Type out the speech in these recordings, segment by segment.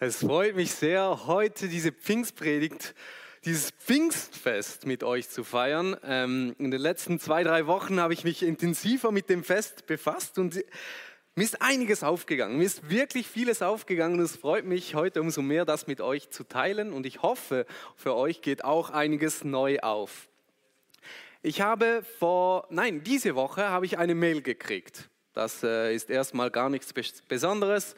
Es freut mich sehr, heute diese Pfingstpredigt, dieses Pfingstfest mit euch zu feiern. Ähm, in den letzten zwei, drei Wochen habe ich mich intensiver mit dem Fest befasst und mir ist einiges aufgegangen. Mir ist wirklich vieles aufgegangen und es freut mich heute umso mehr, das mit euch zu teilen und ich hoffe, für euch geht auch einiges neu auf. Ich habe vor, nein, diese Woche habe ich eine Mail gekriegt. Das äh, ist erstmal gar nichts Besonderes.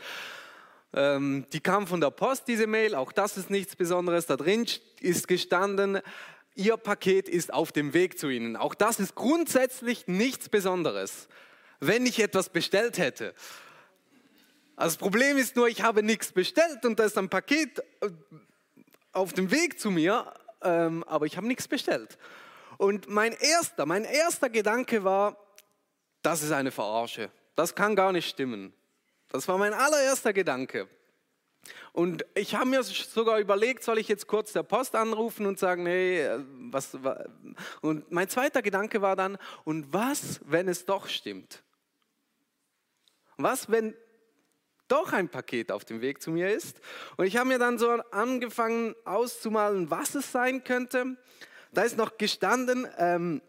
Ähm, die kam von der Post, diese Mail, auch das ist nichts Besonderes. Da drin ist gestanden, Ihr Paket ist auf dem Weg zu Ihnen. Auch das ist grundsätzlich nichts Besonderes, wenn ich etwas bestellt hätte. Also das Problem ist nur, ich habe nichts bestellt und da ist ein Paket äh, auf dem Weg zu mir, ähm, aber ich habe nichts bestellt. Und mein erster, mein erster Gedanke war, das ist eine Verarsche. Das kann gar nicht stimmen. Das war mein allererster Gedanke. Und ich habe mir sogar überlegt, soll ich jetzt kurz der Post anrufen und sagen, nee, was, und mein zweiter Gedanke war dann, und was, wenn es doch stimmt? Was, wenn doch ein Paket auf dem Weg zu mir ist? Und ich habe mir dann so angefangen auszumalen, was es sein könnte. Da ist noch gestanden, ähm,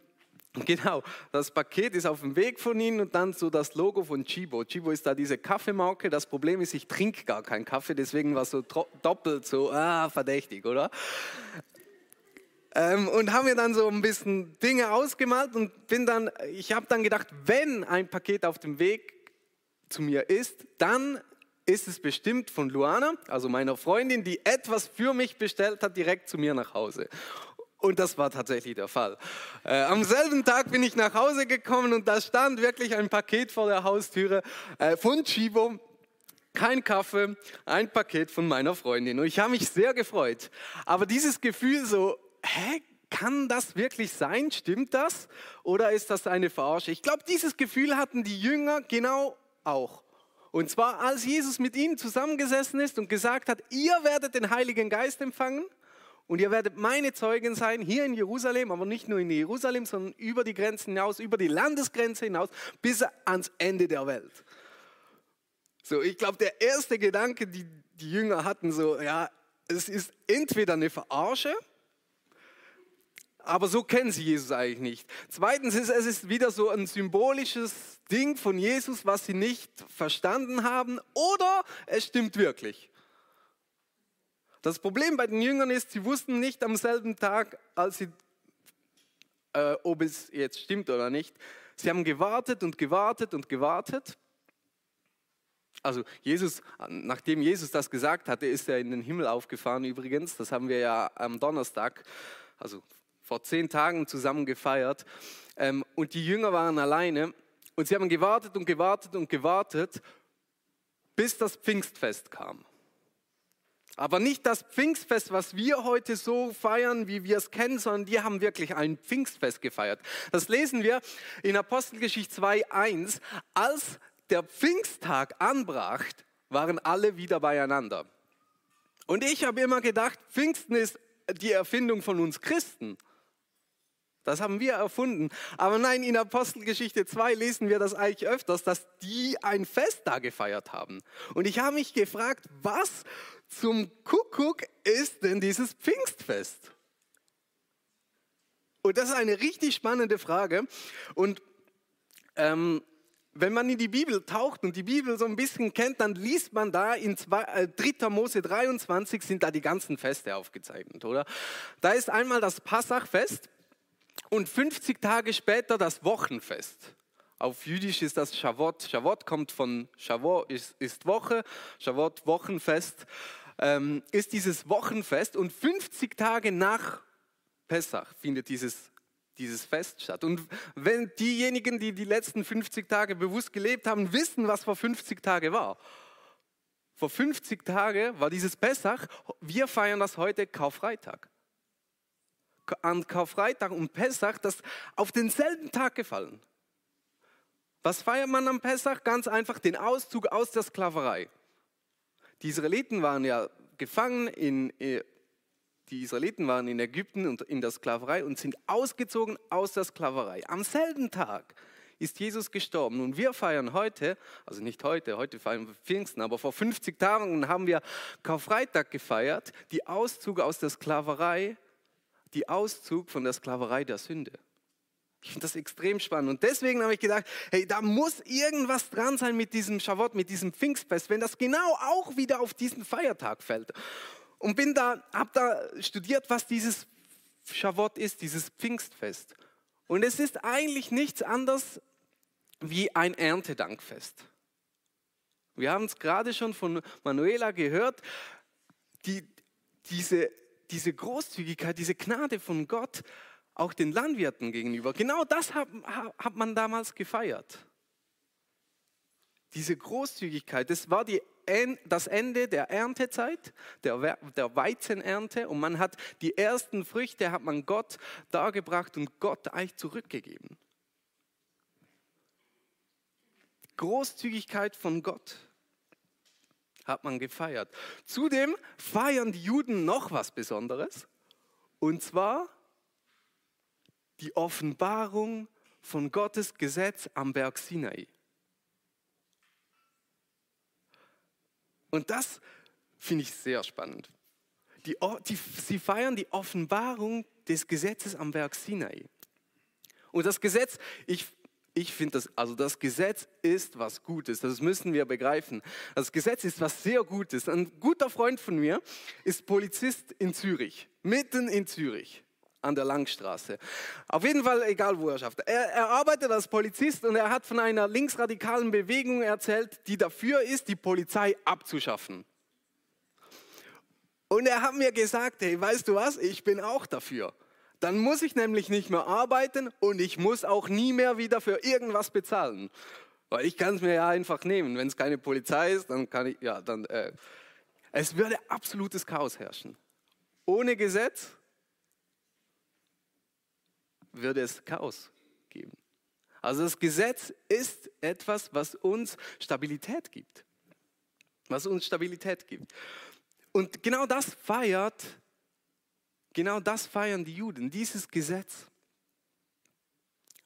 Genau, das Paket ist auf dem Weg von Ihnen und dann so das Logo von Chibo. Chibo ist da diese Kaffeemarke. Das Problem ist, ich trinke gar keinen Kaffee, deswegen war es so doppelt so ah, verdächtig, oder? Ähm, und haben mir dann so ein bisschen Dinge ausgemalt und bin dann, ich habe dann gedacht, wenn ein Paket auf dem Weg zu mir ist, dann ist es bestimmt von Luana, also meiner Freundin, die etwas für mich bestellt hat, direkt zu mir nach Hause. Und das war tatsächlich der Fall. Äh, am selben Tag bin ich nach Hause gekommen und da stand wirklich ein Paket vor der Haustüre äh, von Chibo. Kein Kaffee, ein Paket von meiner Freundin. Und ich habe mich sehr gefreut. Aber dieses Gefühl so, hä, kann das wirklich sein? Stimmt das? Oder ist das eine Verarsche? Ich glaube, dieses Gefühl hatten die Jünger genau auch. Und zwar, als Jesus mit ihnen zusammengesessen ist und gesagt hat, ihr werdet den Heiligen Geist empfangen und ihr werdet meine Zeugen sein, hier in Jerusalem, aber nicht nur in Jerusalem, sondern über die Grenzen hinaus, über die Landesgrenze hinaus, bis ans Ende der Welt. So, ich glaube, der erste Gedanke, die die Jünger hatten, so, ja, es ist entweder eine Verarsche, aber so kennen sie Jesus eigentlich nicht. Zweitens ist es ist wieder so ein symbolisches Ding von Jesus, was sie nicht verstanden haben, oder es stimmt wirklich. Das Problem bei den Jüngern ist, sie wussten nicht am selben Tag, als sie, äh, ob es jetzt stimmt oder nicht. Sie haben gewartet und gewartet und gewartet. Also Jesus, nachdem Jesus das gesagt hatte, ist er in den Himmel aufgefahren übrigens. Das haben wir ja am Donnerstag, also vor zehn Tagen zusammen gefeiert. Ähm, und die Jünger waren alleine und sie haben gewartet und gewartet und gewartet, bis das Pfingstfest kam. Aber nicht das Pfingstfest, was wir heute so feiern, wie wir es kennen, sondern die haben wirklich ein Pfingstfest gefeiert. Das lesen wir in Apostelgeschichte 2.1. Als der Pfingsttag anbrach, waren alle wieder beieinander. Und ich habe immer gedacht, Pfingsten ist die Erfindung von uns Christen. Das haben wir erfunden. Aber nein, in Apostelgeschichte 2 lesen wir das eigentlich öfters, dass die ein Fest da gefeiert haben. Und ich habe mich gefragt, was zum Kuckuck ist denn dieses Pfingstfest? Und das ist eine richtig spannende Frage. Und ähm, wenn man in die Bibel taucht und die Bibel so ein bisschen kennt, dann liest man da in 2, äh, 3. Mose 23 sind da die ganzen Feste aufgezeichnet, oder? Da ist einmal das Passachfest und 50 Tage später das Wochenfest. Auf Jüdisch ist das Shavuot. Shavuot kommt von Shavuot, ist, ist Woche, Shavuot Wochenfest ähm, ist dieses Wochenfest und 50 Tage nach Pessach findet dieses, dieses Fest statt. Und wenn diejenigen, die die letzten 50 Tage bewusst gelebt haben, wissen, was vor 50 Tagen war. Vor 50 Tagen war dieses Pessach, wir feiern das heute Karfreitag. An Karfreitag und Pessach, das auf denselben Tag gefallen. Was feiert man am Pessach? Ganz einfach den Auszug aus der Sklaverei. Die Israeliten waren ja gefangen in, äh, die Israeliten waren in Ägypten und in der Sklaverei und sind ausgezogen aus der Sklaverei. Am selben Tag ist Jesus gestorben. Und wir feiern heute, also nicht heute, heute feiern wir Pfingsten, aber vor 50 Tagen haben wir Karfreitag gefeiert, die Auszug aus der Sklaverei, die Auszug von der Sklaverei der Sünde. Ich finde das extrem spannend. Und deswegen habe ich gedacht, hey, da muss irgendwas dran sein mit diesem Schavot, mit diesem Pfingstfest, wenn das genau auch wieder auf diesen Feiertag fällt. Und bin da, habe da studiert, was dieses Schavot ist, dieses Pfingstfest. Und es ist eigentlich nichts anderes wie ein Erntedankfest. Wir haben es gerade schon von Manuela gehört, die, diese, diese Großzügigkeit, diese Gnade von Gott, auch den Landwirten gegenüber. Genau das hat, hat man damals gefeiert. Diese Großzügigkeit, das war die, das Ende der Erntezeit, der, der Weizenernte und man hat die ersten Früchte hat man Gott dargebracht und Gott eigentlich zurückgegeben. Großzügigkeit von Gott hat man gefeiert. Zudem feiern die Juden noch was Besonderes und zwar die Offenbarung von Gottes Gesetz am Berg Sinai. Und das finde ich sehr spannend. Die, die, sie feiern die Offenbarung des Gesetzes am Berg Sinai. Und das Gesetz, ich, ich finde das, also das Gesetz ist was Gutes, das müssen wir begreifen. Das Gesetz ist was sehr Gutes. Ein guter Freund von mir ist Polizist in Zürich, mitten in Zürich an der Langstraße. Auf jeden Fall, egal wo er schafft. Er, er arbeitet als Polizist und er hat von einer linksradikalen Bewegung erzählt, die dafür ist, die Polizei abzuschaffen. Und er hat mir gesagt, hey, weißt du was, ich bin auch dafür. Dann muss ich nämlich nicht mehr arbeiten und ich muss auch nie mehr wieder für irgendwas bezahlen. Weil ich kann es mir ja einfach nehmen. Wenn es keine Polizei ist, dann kann ich, ja, dann, äh, es würde absolutes Chaos herrschen. Ohne Gesetz würde es Chaos geben. Also das Gesetz ist etwas, was uns Stabilität gibt. Was uns Stabilität gibt. Und genau das feiert, genau das feiern die Juden, dieses Gesetz.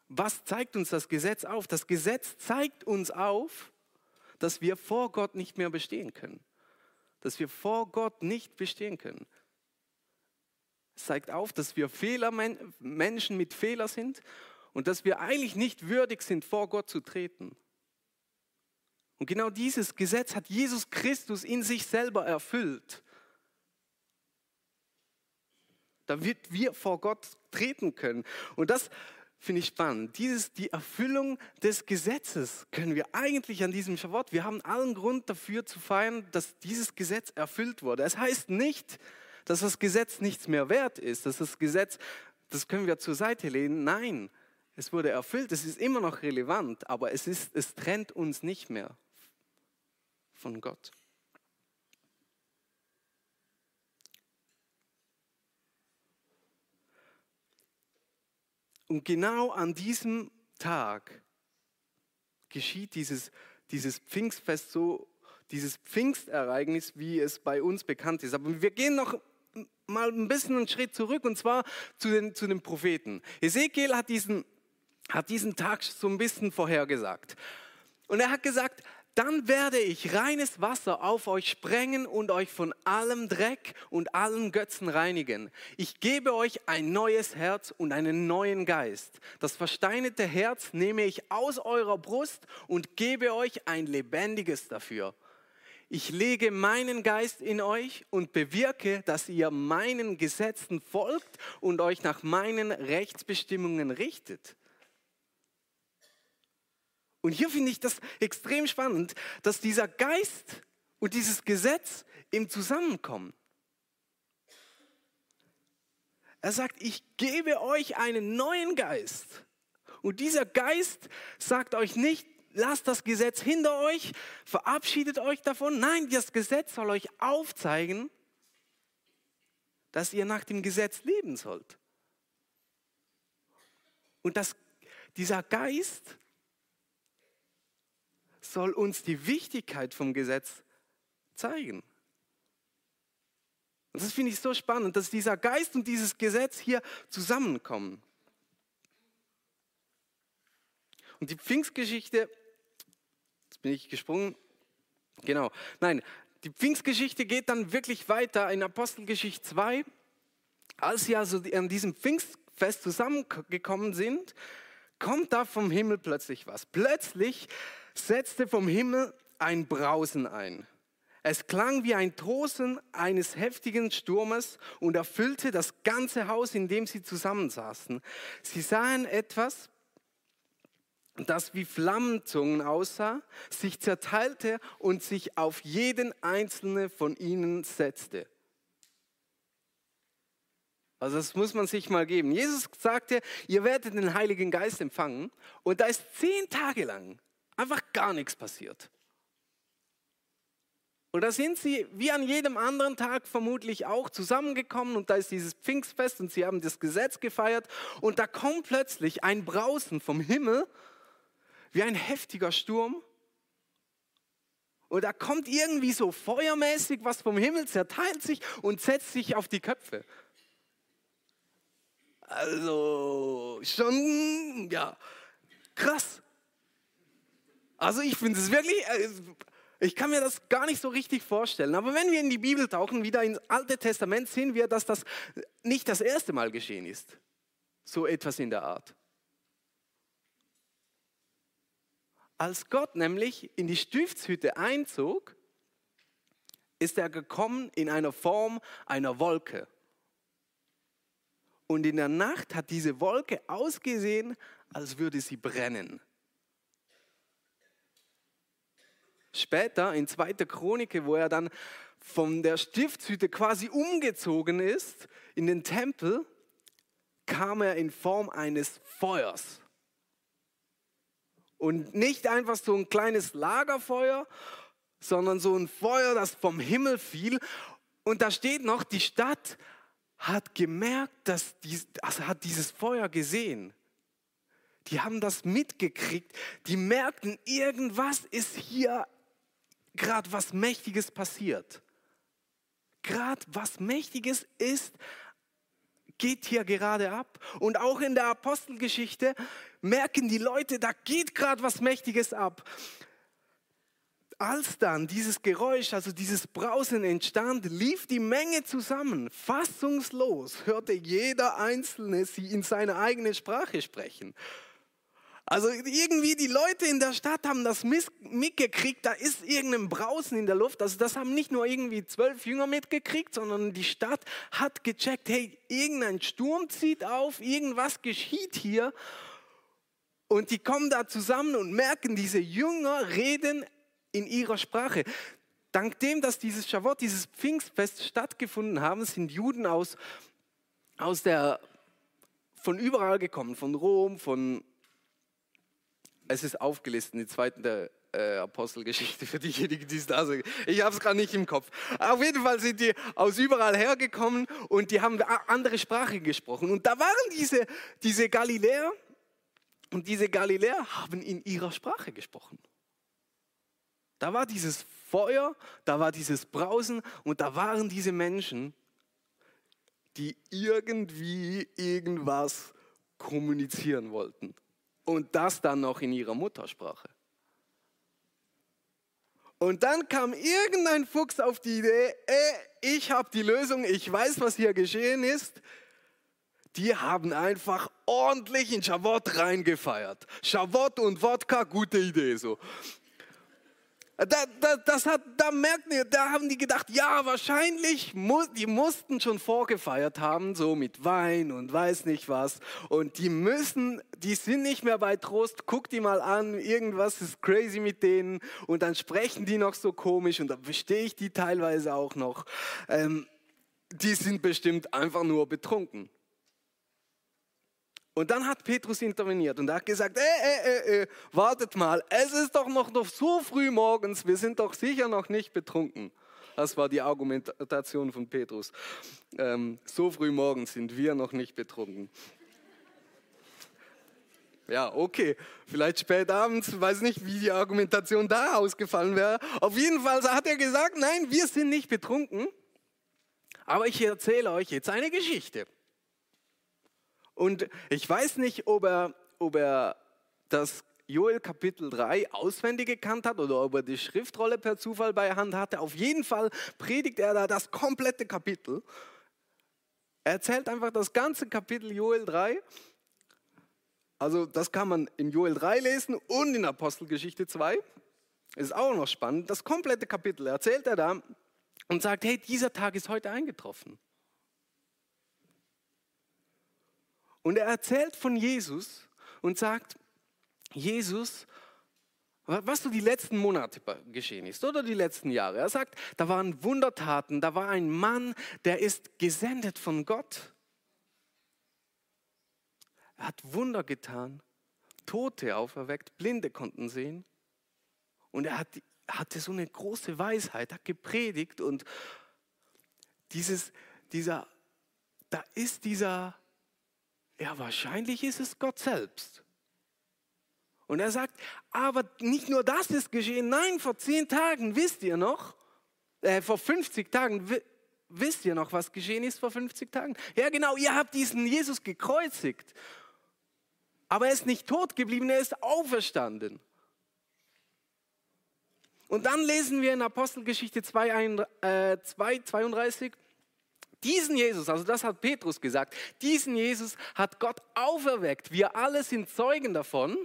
Was zeigt uns das Gesetz auf? Das Gesetz zeigt uns auf, dass wir vor Gott nicht mehr bestehen können. Dass wir vor Gott nicht bestehen können. Zeigt auf, dass wir Fehler, Menschen mit Fehler sind und dass wir eigentlich nicht würdig sind, vor Gott zu treten. Und genau dieses Gesetz hat Jesus Christus in sich selber erfüllt, damit wir vor Gott treten können. Und das finde ich spannend. Dieses, die Erfüllung des Gesetzes können wir eigentlich an diesem Schabbat. Wir haben allen Grund dafür zu feiern, dass dieses Gesetz erfüllt wurde. Es heißt nicht, dass das Gesetz nichts mehr wert ist, dass das Gesetz, das können wir zur Seite lehnen. Nein, es wurde erfüllt, es ist immer noch relevant, aber es, ist, es trennt uns nicht mehr von Gott. Und genau an diesem Tag geschieht dieses, dieses Pfingstfest so, dieses Pfingstereignis, wie es bei uns bekannt ist. Aber wir gehen noch mal ein bisschen einen Schritt zurück und zwar zu den, zu den Propheten. Ezekiel hat diesen, hat diesen Tag so ein bisschen vorhergesagt. Und er hat gesagt, dann werde ich reines Wasser auf euch sprengen und euch von allem Dreck und allen Götzen reinigen. Ich gebe euch ein neues Herz und einen neuen Geist. Das versteinerte Herz nehme ich aus eurer Brust und gebe euch ein lebendiges dafür ich lege meinen Geist in euch und bewirke, dass ihr meinen Gesetzen folgt und euch nach meinen Rechtsbestimmungen richtet. Und hier finde ich das extrem spannend, dass dieser Geist und dieses Gesetz im Zusammenkommen. Er sagt, ich gebe euch einen neuen Geist. Und dieser Geist sagt euch nicht, lasst das Gesetz hinter euch, verabschiedet euch davon. Nein, das Gesetz soll euch aufzeigen, dass ihr nach dem Gesetz leben sollt. Und dass dieser Geist soll uns die Wichtigkeit vom Gesetz zeigen. Und das finde ich so spannend, dass dieser Geist und dieses Gesetz hier zusammenkommen. Und die Pfingstgeschichte, jetzt bin ich gesprungen, genau, nein, die Pfingstgeschichte geht dann wirklich weiter in Apostelgeschichte 2. Als sie also an diesem Pfingstfest zusammengekommen sind, kommt da vom Himmel plötzlich was. Plötzlich setzte vom Himmel ein Brausen ein. Es klang wie ein Tosen eines heftigen Sturmes und erfüllte das ganze Haus, in dem sie zusammensaßen. Sie sahen etwas, das wie Flammenzungen aussah, sich zerteilte und sich auf jeden einzelnen von ihnen setzte. Also das muss man sich mal geben. Jesus sagte, ihr werdet den Heiligen Geist empfangen und da ist zehn Tage lang einfach gar nichts passiert. Und da sind sie wie an jedem anderen Tag vermutlich auch zusammengekommen und da ist dieses Pfingstfest und sie haben das Gesetz gefeiert und da kommt plötzlich ein Brausen vom Himmel wie ein heftiger Sturm. Und da kommt irgendwie so feuermäßig was vom Himmel, zerteilt sich und setzt sich auf die Köpfe. Also schon, ja, krass. Also ich finde es wirklich, äh, ich kann mir das gar nicht so richtig vorstellen. Aber wenn wir in die Bibel tauchen, wieder ins Alte Testament, sehen wir, dass das nicht das erste Mal geschehen ist. So etwas in der Art. Als Gott nämlich in die Stiftshütte einzog, ist er gekommen in einer Form einer Wolke. Und in der Nacht hat diese Wolke ausgesehen, als würde sie brennen. Später in 2. Chronik, wo er dann von der Stiftshütte quasi umgezogen ist in den Tempel, kam er in Form eines Feuers. Und nicht einfach so ein kleines Lagerfeuer, sondern so ein Feuer, das vom Himmel fiel. Und da steht noch, die Stadt hat gemerkt, dass dies, also hat dieses Feuer gesehen. Die haben das mitgekriegt. Die merkten, irgendwas ist hier gerade was Mächtiges passiert. Gerade was Mächtiges ist geht hier gerade ab. Und auch in der Apostelgeschichte merken die Leute, da geht gerade was Mächtiges ab. Als dann dieses Geräusch, also dieses Brausen entstand, lief die Menge zusammen. Fassungslos hörte jeder Einzelne sie in seiner eigenen Sprache sprechen. Also irgendwie die Leute in der Stadt haben das mitgekriegt, da ist irgendein Brausen in der Luft. Also das haben nicht nur irgendwie zwölf Jünger mitgekriegt, sondern die Stadt hat gecheckt, hey, irgendein Sturm zieht auf, irgendwas geschieht hier. Und die kommen da zusammen und merken, diese Jünger reden in ihrer Sprache. Dank dem, dass dieses Shavuot, dieses Pfingstfest stattgefunden haben, sind Juden aus, aus der, von überall gekommen, von Rom, von es ist aufgelistet in der zweiten der äh, Apostelgeschichte für diejenigen, die es da sind. Ich habe es gerade nicht im Kopf. Auf jeden Fall sind die aus überall hergekommen und die haben andere Sprachen gesprochen. Und da waren diese, diese Galiläer und diese Galiläer haben in ihrer Sprache gesprochen. Da war dieses Feuer, da war dieses Brausen und da waren diese Menschen, die irgendwie irgendwas kommunizieren wollten. Und das dann noch in ihrer Muttersprache. Und dann kam irgendein Fuchs auf die Idee, ey, ich habe die Lösung, ich weiß, was hier geschehen ist. Die haben einfach ordentlich in Schavot reingefeiert. Schavot und Wodka, gute Idee so. Da, da, das hat, da merken die, da haben die gedacht, ja, wahrscheinlich, muss, die mussten schon vorgefeiert haben, so mit Wein und weiß nicht was. Und die müssen, die sind nicht mehr bei Trost, guck die mal an, irgendwas ist crazy mit denen. Und dann sprechen die noch so komisch und da verstehe ich die teilweise auch noch. Ähm, die sind bestimmt einfach nur betrunken. Und dann hat Petrus interveniert und er hat gesagt, äh, äh, äh, äh, wartet mal, es ist doch noch, noch so früh morgens, wir sind doch sicher noch nicht betrunken. Das war die Argumentation von Petrus. Ähm, so früh morgens sind wir noch nicht betrunken. Ja, okay. Vielleicht spät abends, weiß nicht, wie die Argumentation da ausgefallen wäre. Auf jeden Fall hat er gesagt, nein, wir sind nicht betrunken. Aber ich erzähle euch jetzt eine Geschichte. Und ich weiß nicht, ob er, ob er das Joel Kapitel 3 auswendig gekannt hat oder ob er die Schriftrolle per Zufall bei Hand hatte. Auf jeden Fall predigt er da das komplette Kapitel. Er erzählt einfach das ganze Kapitel Joel 3. Also das kann man in Joel 3 lesen und in Apostelgeschichte 2. Ist auch noch spannend. Das komplette Kapitel erzählt er da und sagt, hey, dieser Tag ist heute eingetroffen. Und er erzählt von Jesus und sagt, Jesus, was so die letzten Monate geschehen ist oder die letzten Jahre. Er sagt, da waren Wundertaten, da war ein Mann, der ist gesendet von Gott. Er hat Wunder getan, Tote auferweckt, Blinde konnten sehen. Und er hat, hatte so eine große Weisheit, hat gepredigt und dieses, dieser, da ist dieser, ja wahrscheinlich ist es Gott selbst. Und er sagt, aber nicht nur das ist geschehen, nein, vor zehn Tagen, wisst ihr noch, äh, vor 50 Tagen, wisst ihr noch, was geschehen ist vor 50 Tagen? Ja genau, ihr habt diesen Jesus gekreuzigt. Aber er ist nicht tot geblieben, er ist auferstanden. Und dann lesen wir in Apostelgeschichte 2, äh, 2 32, diesen Jesus, also das hat Petrus gesagt, diesen Jesus hat Gott auferweckt. Wir alle sind Zeugen davon.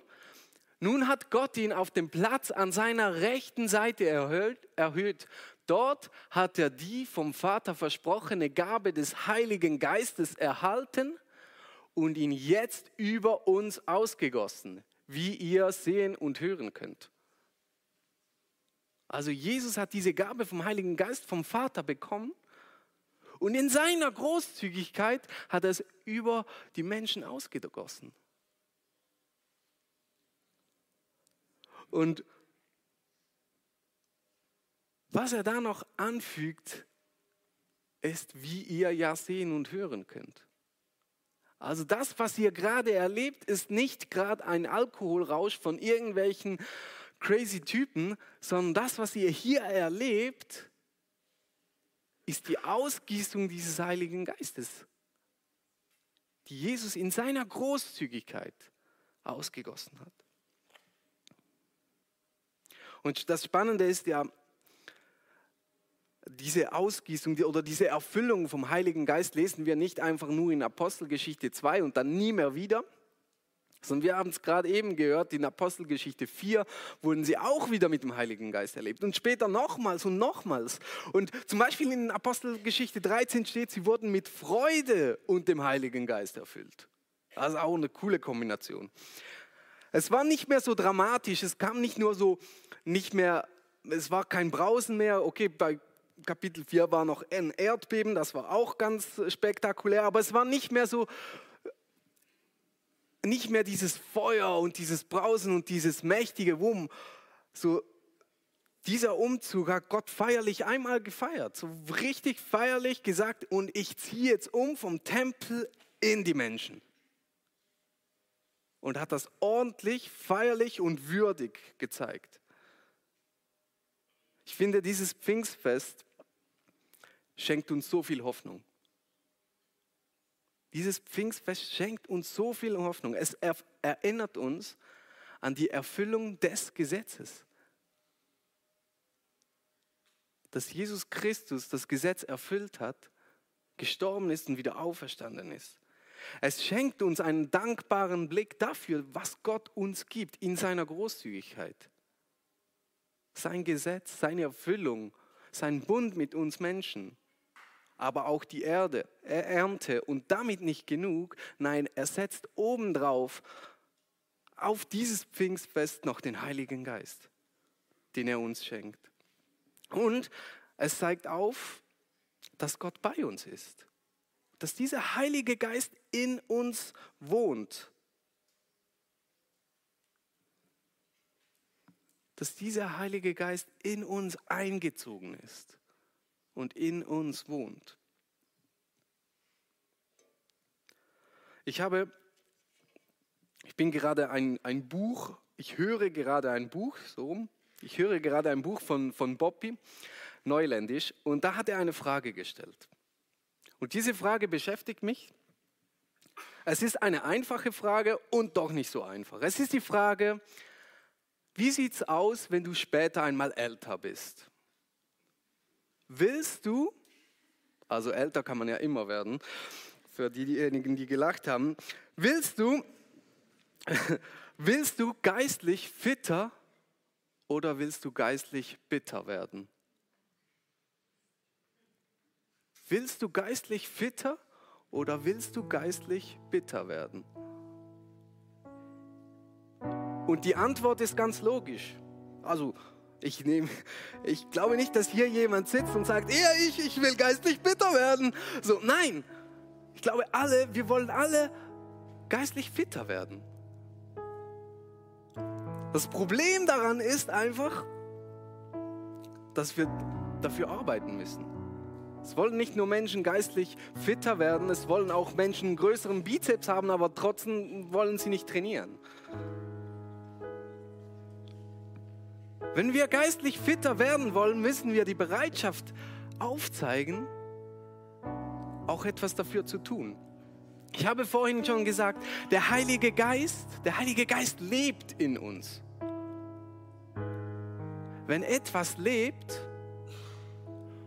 Nun hat Gott ihn auf dem Platz an seiner rechten Seite erhöht. Dort hat er die vom Vater versprochene Gabe des Heiligen Geistes erhalten und ihn jetzt über uns ausgegossen, wie ihr sehen und hören könnt. Also Jesus hat diese Gabe vom Heiligen Geist vom Vater bekommen und in seiner Großzügigkeit hat er es über die Menschen ausgegossen. Und was er da noch anfügt, ist, wie ihr ja sehen und hören könnt. Also das, was ihr gerade erlebt, ist nicht gerade ein Alkoholrausch von irgendwelchen crazy Typen, sondern das, was ihr hier erlebt, ist die Ausgießung dieses Heiligen Geistes, die Jesus in seiner Großzügigkeit ausgegossen hat. Und das Spannende ist ja, diese Ausgießung oder diese Erfüllung vom Heiligen Geist lesen wir nicht einfach nur in Apostelgeschichte 2 und dann nie mehr wieder, sondern wir haben es gerade eben gehört, in Apostelgeschichte 4 wurden sie auch wieder mit dem Heiligen Geist erlebt und später nochmals und nochmals. Und zum Beispiel in Apostelgeschichte 13 steht, sie wurden mit Freude und dem Heiligen Geist erfüllt. Das ist auch eine coole Kombination. Es war nicht mehr so dramatisch, es kam nicht nur so, nicht mehr, es war kein Brausen mehr. Okay, bei Kapitel 4 war noch ein Erdbeben, das war auch ganz spektakulär, aber es war nicht mehr so, nicht mehr dieses Feuer und dieses Brausen und dieses mächtige Wumm. So, dieser Umzug hat Gott feierlich einmal gefeiert, so richtig feierlich gesagt, und ich ziehe jetzt um vom Tempel in die Menschen und hat das ordentlich, feierlich und würdig gezeigt. Ich finde, dieses Pfingstfest schenkt uns so viel Hoffnung. Dieses Pfingstfest schenkt uns so viel Hoffnung. Es erinnert uns an die Erfüllung des Gesetzes. Dass Jesus Christus das Gesetz erfüllt hat, gestorben ist und wieder auferstanden ist. Es schenkt uns einen dankbaren Blick dafür, was Gott uns gibt in seiner Großzügigkeit. Sein Gesetz, seine Erfüllung, sein Bund mit uns Menschen, aber auch die Erde, Ernte und damit nicht genug. Nein, er setzt obendrauf auf dieses Pfingstfest noch den Heiligen Geist, den er uns schenkt. Und es zeigt auf, dass Gott bei uns ist dass dieser Heilige Geist in uns wohnt. Dass dieser Heilige Geist in uns eingezogen ist und in uns wohnt. Ich habe, ich bin gerade ein, ein Buch, ich höre gerade ein Buch, so ich höre gerade ein Buch von, von Bobby, Neuländisch, und da hat er eine Frage gestellt. Und diese Frage beschäftigt mich. Es ist eine einfache Frage und doch nicht so einfach. Es ist die Frage, Wie sieht es aus, wenn du später einmal älter bist? Willst du, also älter kann man ja immer werden, für diejenigen, die gelacht haben, willst du, willst du geistlich fitter oder willst du geistlich bitter werden? Willst du geistlich fitter oder willst du geistlich bitter werden? Und die Antwort ist ganz logisch. Also, ich, nehme, ich glaube nicht, dass hier jemand sitzt und sagt, eher ich, ich will geistlich bitter werden. So, nein. Ich glaube, alle, wir wollen alle geistlich fitter werden. Das Problem daran ist einfach, dass wir dafür arbeiten müssen. Es wollen nicht nur Menschen geistlich fitter werden, es wollen auch Menschen größeren Bizeps haben, aber trotzdem wollen sie nicht trainieren. Wenn wir geistlich fitter werden wollen, müssen wir die Bereitschaft aufzeigen, auch etwas dafür zu tun. Ich habe vorhin schon gesagt, der Heilige Geist, der Heilige Geist lebt in uns. Wenn etwas lebt,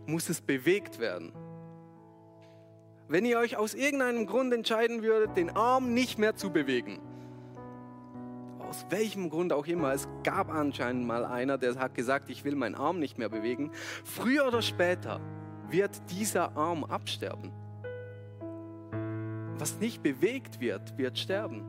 muss es bewegt werden. Wenn ihr euch aus irgendeinem Grund entscheiden würdet, den Arm nicht mehr zu bewegen, aus welchem Grund auch immer, es gab anscheinend mal einer, der hat gesagt, ich will meinen Arm nicht mehr bewegen. Früher oder später wird dieser Arm absterben. Was nicht bewegt wird, wird sterben.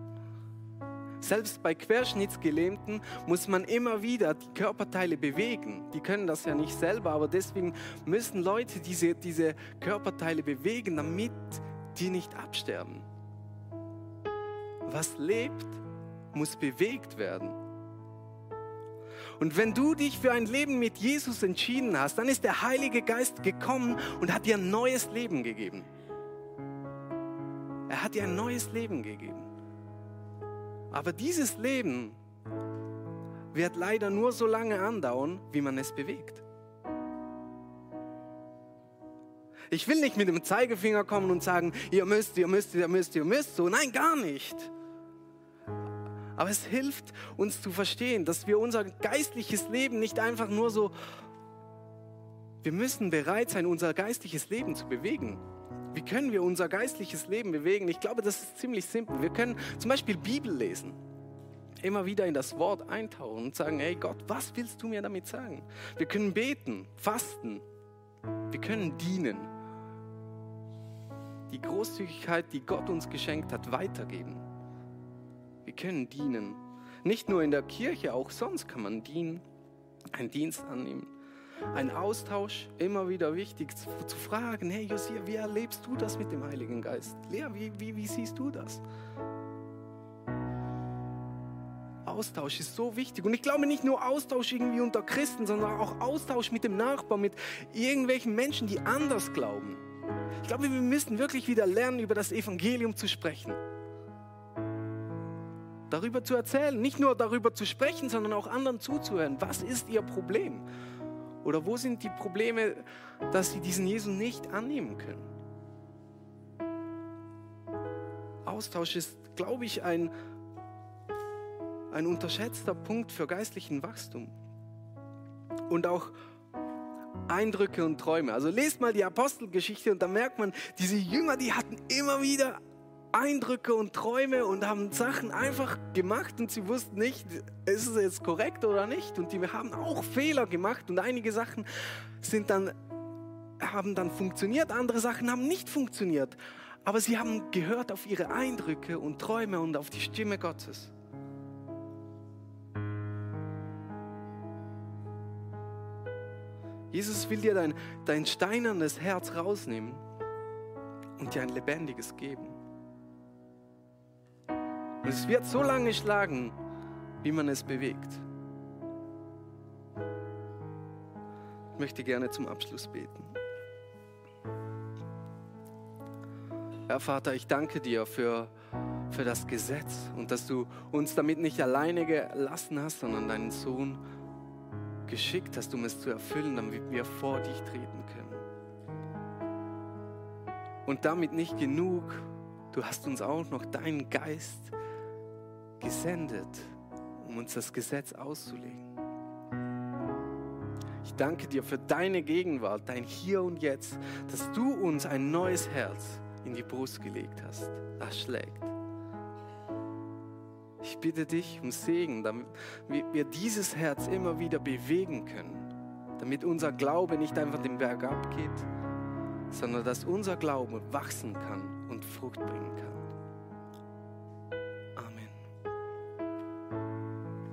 Selbst bei Querschnittsgelähmten muss man immer wieder die Körperteile bewegen. Die können das ja nicht selber, aber deswegen müssen Leute diese, diese Körperteile bewegen, damit die nicht absterben. Was lebt, muss bewegt werden. Und wenn du dich für ein Leben mit Jesus entschieden hast, dann ist der Heilige Geist gekommen und hat dir ein neues Leben gegeben. Er hat dir ein neues Leben gegeben. Aber dieses Leben wird leider nur so lange andauern, wie man es bewegt. Ich will nicht mit dem Zeigefinger kommen und sagen, ihr müsst, ihr müsst, ihr müsst, ihr müsst so. Nein, gar nicht. Aber es hilft uns zu verstehen, dass wir unser geistliches Leben nicht einfach nur so, wir müssen bereit sein, unser geistliches Leben zu bewegen. Wie können wir unser geistliches Leben bewegen? Ich glaube, das ist ziemlich simpel. Wir können zum Beispiel Bibel lesen, immer wieder in das Wort eintauchen und sagen, hey Gott, was willst du mir damit sagen? Wir können beten, fasten, wir können dienen. Die Großzügigkeit, die Gott uns geschenkt hat, weitergeben. Können dienen. Nicht nur in der Kirche, auch sonst kann man dienen, einen Dienst annehmen. Ein Austausch, immer wieder wichtig zu, zu fragen, hey Josia, wie erlebst du das mit dem Heiligen Geist? Lea, wie, wie, wie siehst du das? Austausch ist so wichtig. Und ich glaube nicht nur Austausch irgendwie unter Christen, sondern auch Austausch mit dem Nachbarn, mit irgendwelchen Menschen, die anders glauben. Ich glaube, wir müssen wirklich wieder lernen, über das Evangelium zu sprechen darüber zu erzählen, nicht nur darüber zu sprechen, sondern auch anderen zuzuhören. Was ist ihr Problem? Oder wo sind die Probleme, dass sie diesen Jesus nicht annehmen können? Austausch ist, glaube ich, ein, ein unterschätzter Punkt für geistlichen Wachstum. Und auch Eindrücke und Träume. Also lest mal die Apostelgeschichte und da merkt man, diese Jünger, die hatten immer wieder Eindrücke und Träume und haben Sachen einfach gemacht und sie wussten nicht, ist es jetzt korrekt oder nicht. Und die haben auch Fehler gemacht und einige Sachen sind dann, haben dann funktioniert, andere Sachen haben nicht funktioniert. Aber sie haben gehört auf ihre Eindrücke und Träume und auf die Stimme Gottes. Jesus will dir dein, dein steinernes Herz rausnehmen und dir ein lebendiges geben. Und es wird so lange schlagen, wie man es bewegt. Ich möchte gerne zum Abschluss beten. Herr Vater, ich danke dir für, für das Gesetz und dass du uns damit nicht alleine gelassen hast, sondern deinen Sohn geschickt hast, um es zu erfüllen, damit wir vor dich treten können. Und damit nicht genug, du hast uns auch noch deinen Geist gesendet, um uns das Gesetz auszulegen. Ich danke dir für deine Gegenwart, dein Hier und Jetzt, dass du uns ein neues Herz in die Brust gelegt hast, das schlägt. Ich bitte dich um Segen, damit wir dieses Herz immer wieder bewegen können, damit unser Glaube nicht einfach den Berg abgeht, sondern dass unser Glaube wachsen kann und Frucht bringen kann.